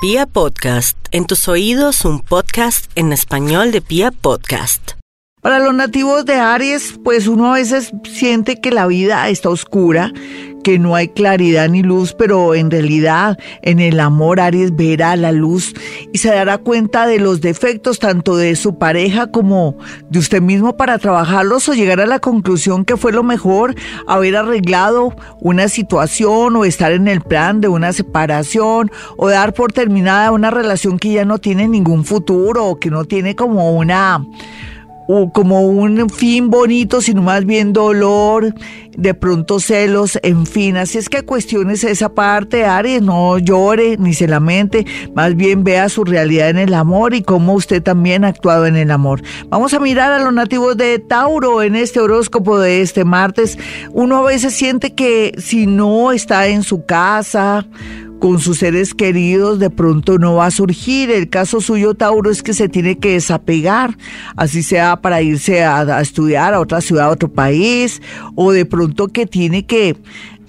Pia Podcast, en tus oídos un podcast en español de Pia Podcast. Para los nativos de Aries, pues uno a veces siente que la vida está oscura, que no hay claridad ni luz, pero en realidad en el amor Aries verá la luz y se dará cuenta de los defectos tanto de su pareja como de usted mismo para trabajarlos o llegar a la conclusión que fue lo mejor haber arreglado una situación o estar en el plan de una separación o dar por terminada una relación que ya no tiene ningún futuro o que no tiene como una como un fin bonito, sino más bien dolor, de pronto celos, en fin. Así es que cuestiones esa parte, Aries, no llore ni se lamente, más bien vea su realidad en el amor y cómo usted también ha actuado en el amor. Vamos a mirar a los nativos de Tauro en este horóscopo de este martes. Uno a veces siente que si no está en su casa, con sus seres queridos de pronto no va a surgir. El caso suyo, Tauro, es que se tiene que desapegar, así sea para irse a, a estudiar a otra ciudad, a otro país, o de pronto que tiene que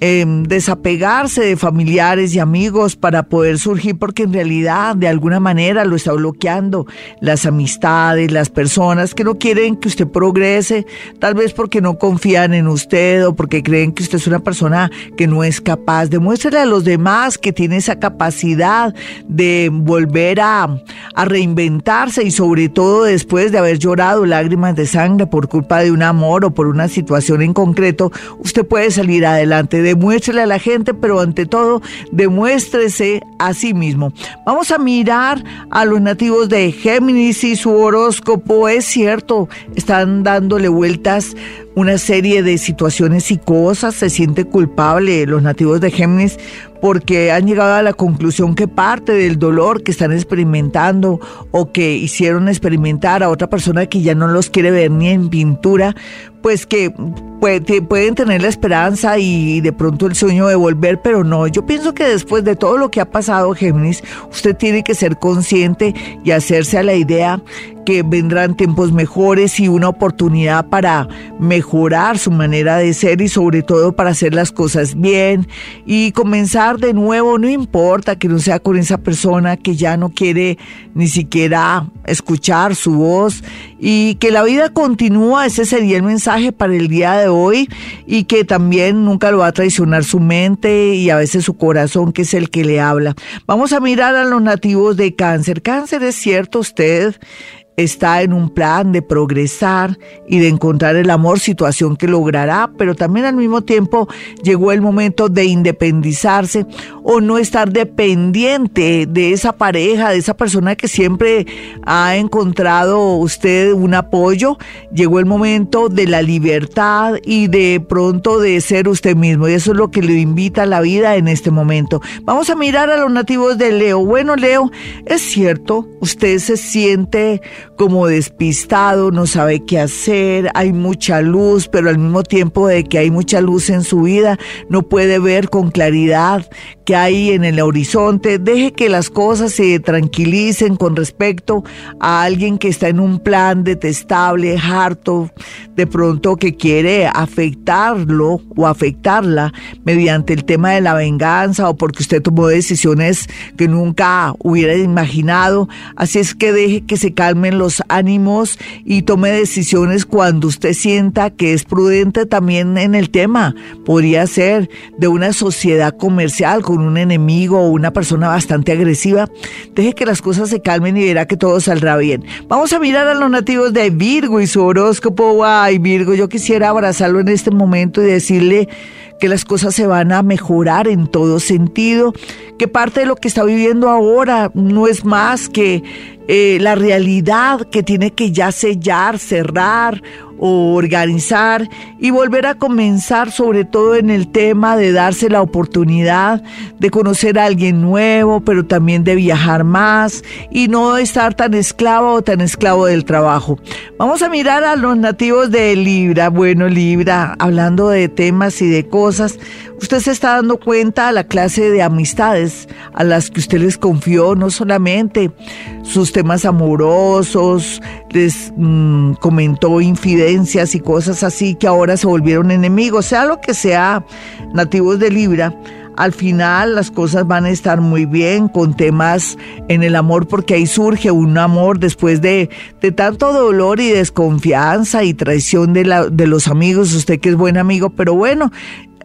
Em, desapegarse de familiares y amigos para poder surgir porque en realidad de alguna manera lo está bloqueando las amistades, las personas que no quieren que usted progrese, tal vez porque no confían en usted o porque creen que usted es una persona que no es capaz. Demuéstrele a los demás que tiene esa capacidad de volver a, a reinventarse y sobre todo después de haber llorado lágrimas de sangre por culpa de un amor o por una situación en concreto, usted puede salir adelante demuéstrele a la gente, pero ante todo, demuéstrese a sí mismo. Vamos a mirar a los nativos de Géminis y su horóscopo. Es cierto, están dándole vueltas una serie de situaciones y cosas, se siente culpable los nativos de Géminis porque han llegado a la conclusión que parte del dolor que están experimentando o que hicieron experimentar a otra persona que ya no los quiere ver ni en pintura, pues que pueden tener la esperanza y de pronto el sueño de volver, pero no, yo pienso que después de todo lo que ha pasado, Géminis, usted tiene que ser consciente y hacerse a la idea que vendrán tiempos mejores y una oportunidad para mejorar su manera de ser y sobre todo para hacer las cosas bien y comenzar de nuevo, no importa que no sea con esa persona que ya no quiere ni siquiera escuchar su voz y que la vida continúa, ese sería el mensaje para el día de hoy y que también nunca lo va a traicionar su mente y a veces su corazón que es el que le habla. Vamos a mirar a los nativos de cáncer. Cáncer es cierto, usted está en un plan de progresar y de encontrar el amor, situación que logrará, pero también al mismo tiempo llegó el momento de independizarse o no estar dependiente de esa pareja, de esa persona que siempre ha encontrado usted un apoyo. Llegó el momento de la libertad y de pronto de ser usted mismo y eso es lo que le invita a la vida en este momento. Vamos a mirar a los nativos de Leo. Bueno, Leo, es cierto, usted se siente como despistado, no sabe qué hacer, hay mucha luz, pero al mismo tiempo de que hay mucha luz en su vida, no puede ver con claridad qué hay en el horizonte. Deje que las cosas se tranquilicen con respecto a alguien que está en un plan detestable, harto, de pronto que quiere afectarlo o afectarla mediante el tema de la venganza o porque usted tomó decisiones que nunca hubiera imaginado. Así es que deje que se los ánimos y tome decisiones cuando usted sienta que es prudente también en el tema. Podría ser de una sociedad comercial con un enemigo o una persona bastante agresiva. Deje que las cosas se calmen y verá que todo saldrá bien. Vamos a mirar a los nativos de Virgo y su horóscopo. Ay, Virgo, yo quisiera abrazarlo en este momento y decirle que las cosas se van a mejorar en todo sentido, que parte de lo que está viviendo ahora no es más que eh, la realidad que tiene que ya sellar, cerrar organizar y volver a comenzar sobre todo en el tema de darse la oportunidad de conocer a alguien nuevo, pero también de viajar más y no estar tan esclavo o tan esclavo del trabajo. Vamos a mirar a los nativos de Libra. Bueno, Libra, hablando de temas y de cosas, usted se está dando cuenta a la clase de amistades a las que usted les confió, no solamente sus temas amorosos, les mm, comentó infidencias y cosas así que ahora se volvieron enemigos, sea lo que sea, nativos de Libra, al final las cosas van a estar muy bien con temas en el amor porque ahí surge un amor después de, de tanto dolor y desconfianza y traición de, la, de los amigos, usted que es buen amigo, pero bueno,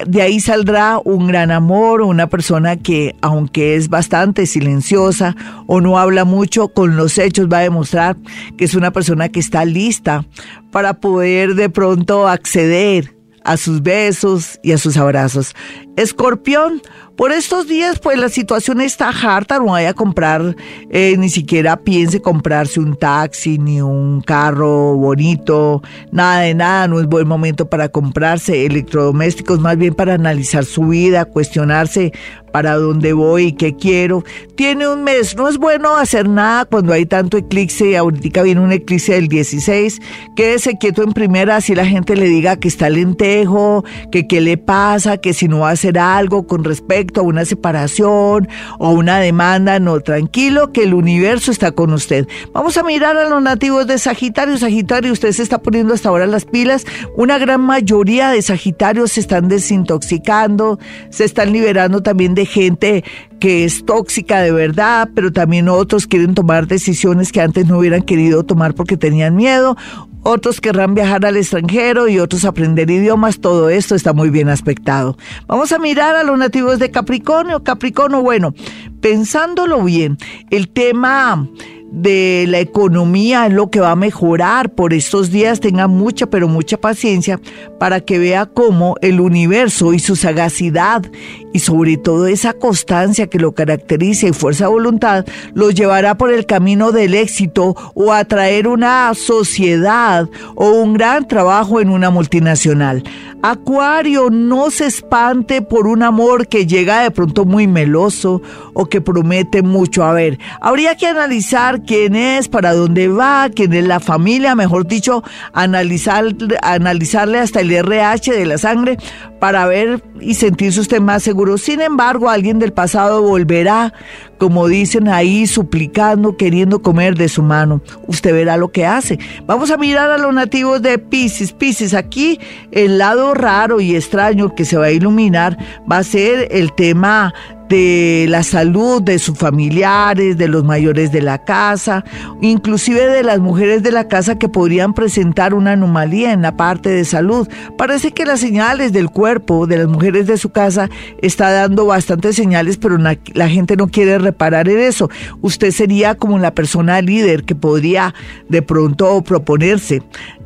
de ahí saldrá un gran amor, una persona que aunque es bastante silenciosa o no habla mucho, con los hechos va a demostrar que es una persona que está lista para poder de pronto acceder a sus besos y a sus abrazos. Escorpión, por estos días, pues la situación está harta, no vaya a comprar, eh, ni siquiera piense comprarse un taxi, ni un carro bonito, nada de nada, no es buen momento para comprarse electrodomésticos, más bien para analizar su vida, cuestionarse para dónde voy y qué quiero. Tiene un mes, no es bueno hacer nada cuando hay tanto eclipse, ahorita viene un eclipse del 16, quédese quieto en primera, si la gente le diga que está lentejo, que qué le pasa, que si no va a hacer algo con respecto a una separación o una demanda, no, tranquilo que el universo está con usted. Vamos a mirar a los nativos de Sagitario. Sagitario, usted se está poniendo hasta ahora las pilas. Una gran mayoría de Sagitarios se están desintoxicando, se están liberando también de gente que es tóxica de verdad, pero también otros quieren tomar decisiones que antes no hubieran querido tomar porque tenían miedo otros querrán viajar al extranjero y otros aprender idiomas, todo esto está muy bien aspectado. Vamos a mirar a los nativos de Capricornio. Capricornio, bueno, pensándolo bien, el tema de la economía es lo que va a mejorar por estos días. Tenga mucha, pero mucha paciencia para que vea cómo el universo y su sagacidad y sobre todo esa constancia que lo caracteriza y fuerza de voluntad lo llevará por el camino del éxito o a traer una sociedad o un gran trabajo en una multinacional. Acuario, no se espante por un amor que llega de pronto muy meloso o que promete mucho. A ver, habría que analizar quién es, para dónde va, quién es la familia, mejor dicho, analizar, analizarle hasta el RH de la sangre para ver y sentirse usted más seguro. Sin embargo, alguien del pasado volverá, como dicen ahí, suplicando, queriendo comer de su mano. Usted verá lo que hace. Vamos a mirar a los nativos de Pisces. Pisces, aquí el lado raro y extraño que se va a iluminar va a ser el tema de la salud de sus familiares, de los mayores de la casa, inclusive de las mujeres de la casa que podrían presentar una anomalía en la parte de salud. Parece que las señales del cuerpo de las mujeres de su casa está dando bastantes señales, pero la, gente no quiere reparar en eso. Usted sería como la persona líder que podría de pronto proponerse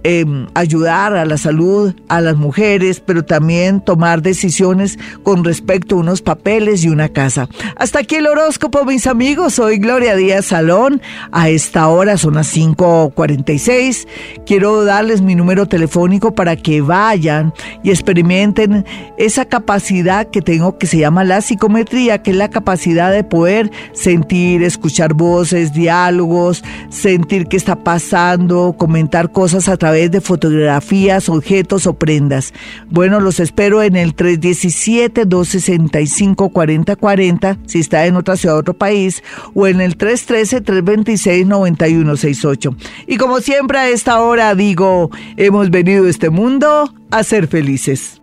Em, ayudar a la salud a las mujeres, pero también tomar decisiones con respecto a unos papeles y una casa. Hasta aquí el horóscopo, mis amigos. Soy Gloria Díaz Salón. A esta hora son las 5.46. Quiero darles mi número telefónico para que vayan y experimenten esa capacidad que tengo que se llama la psicometría, que es la capacidad de poder sentir, escuchar voces, diálogos, sentir qué está pasando, comentar cosas a través través de fotografías, objetos o prendas. Bueno, los espero en el 317-265-4040 si está en otra ciudad, otro país, o en el 313-326-9168. Y como siempre a esta hora digo, hemos venido a este mundo a ser felices.